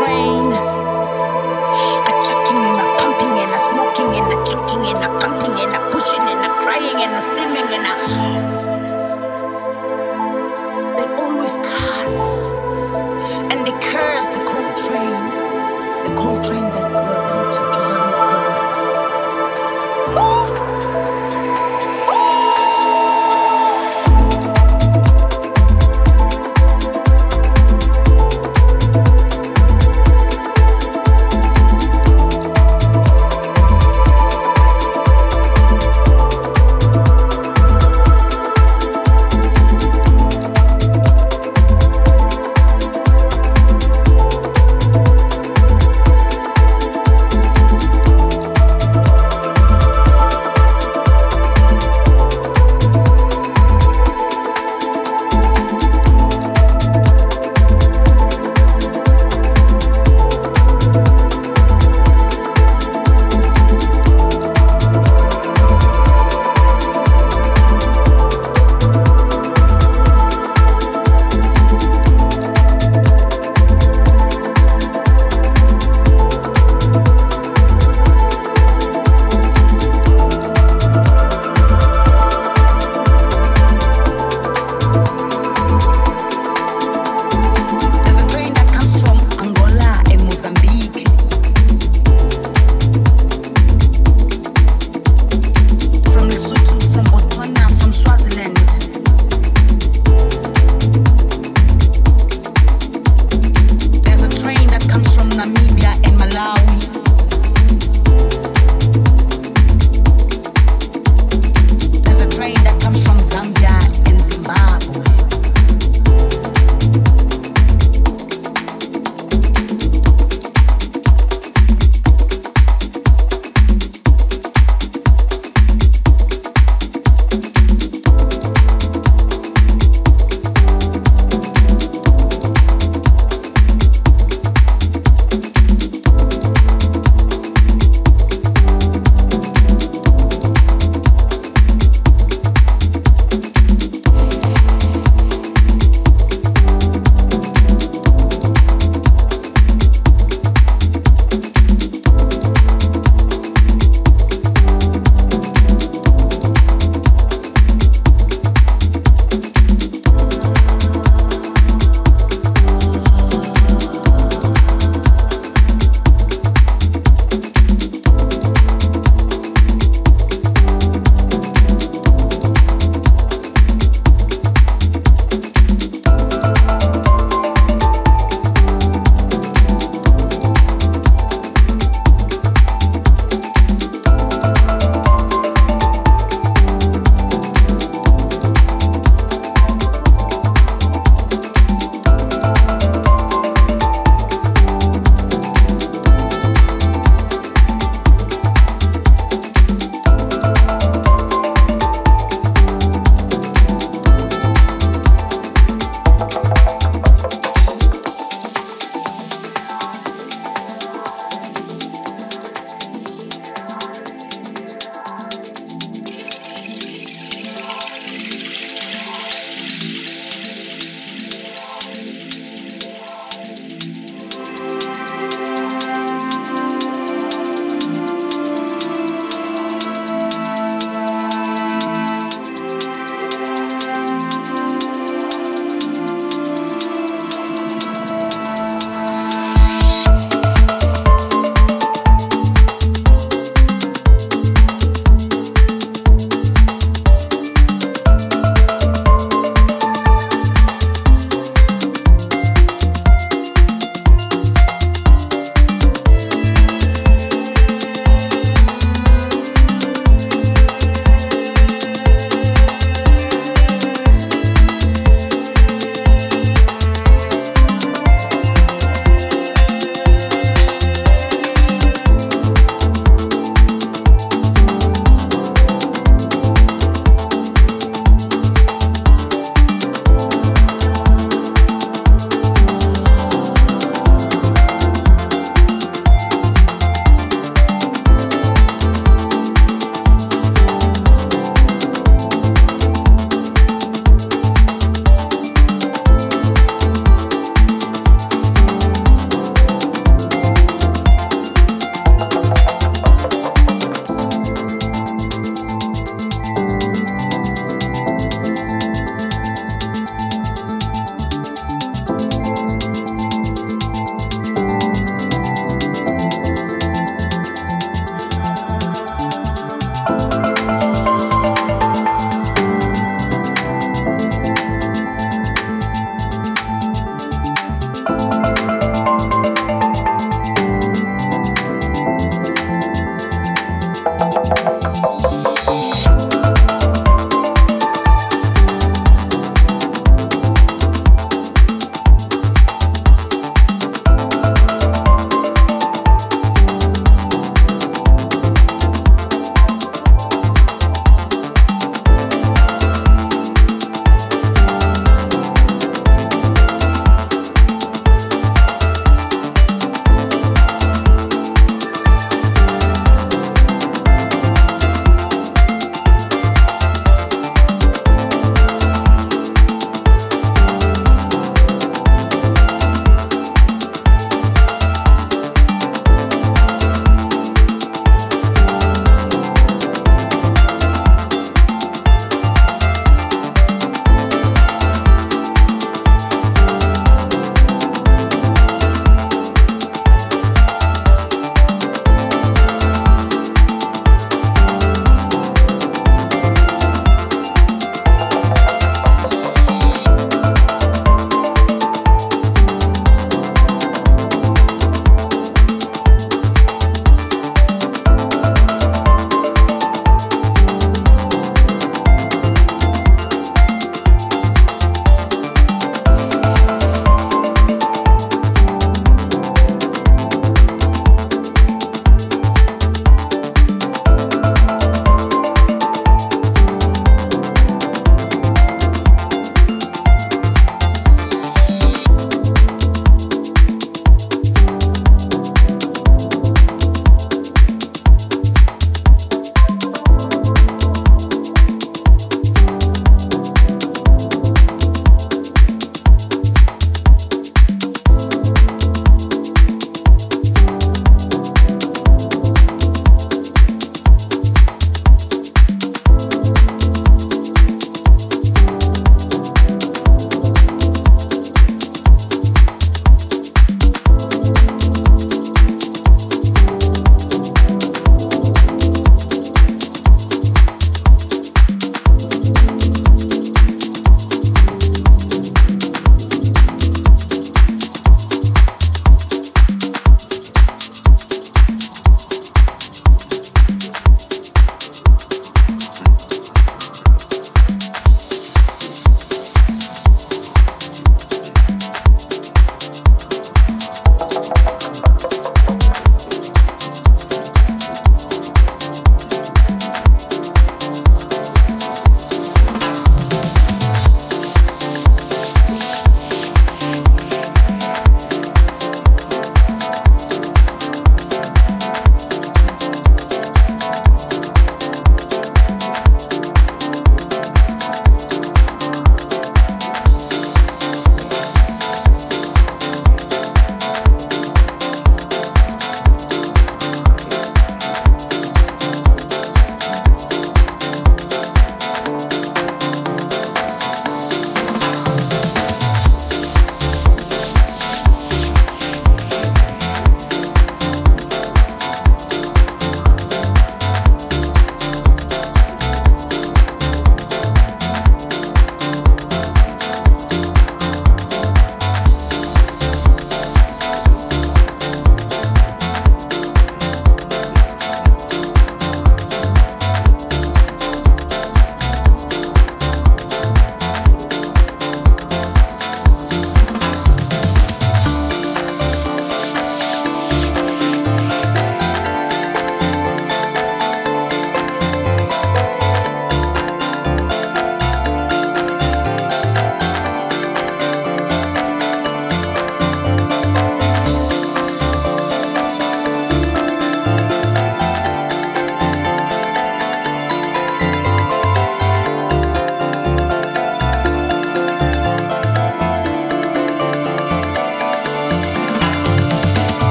train. I chucking and I pumping and I smoking and I drinking and I pumping and I pushing and I crying and I.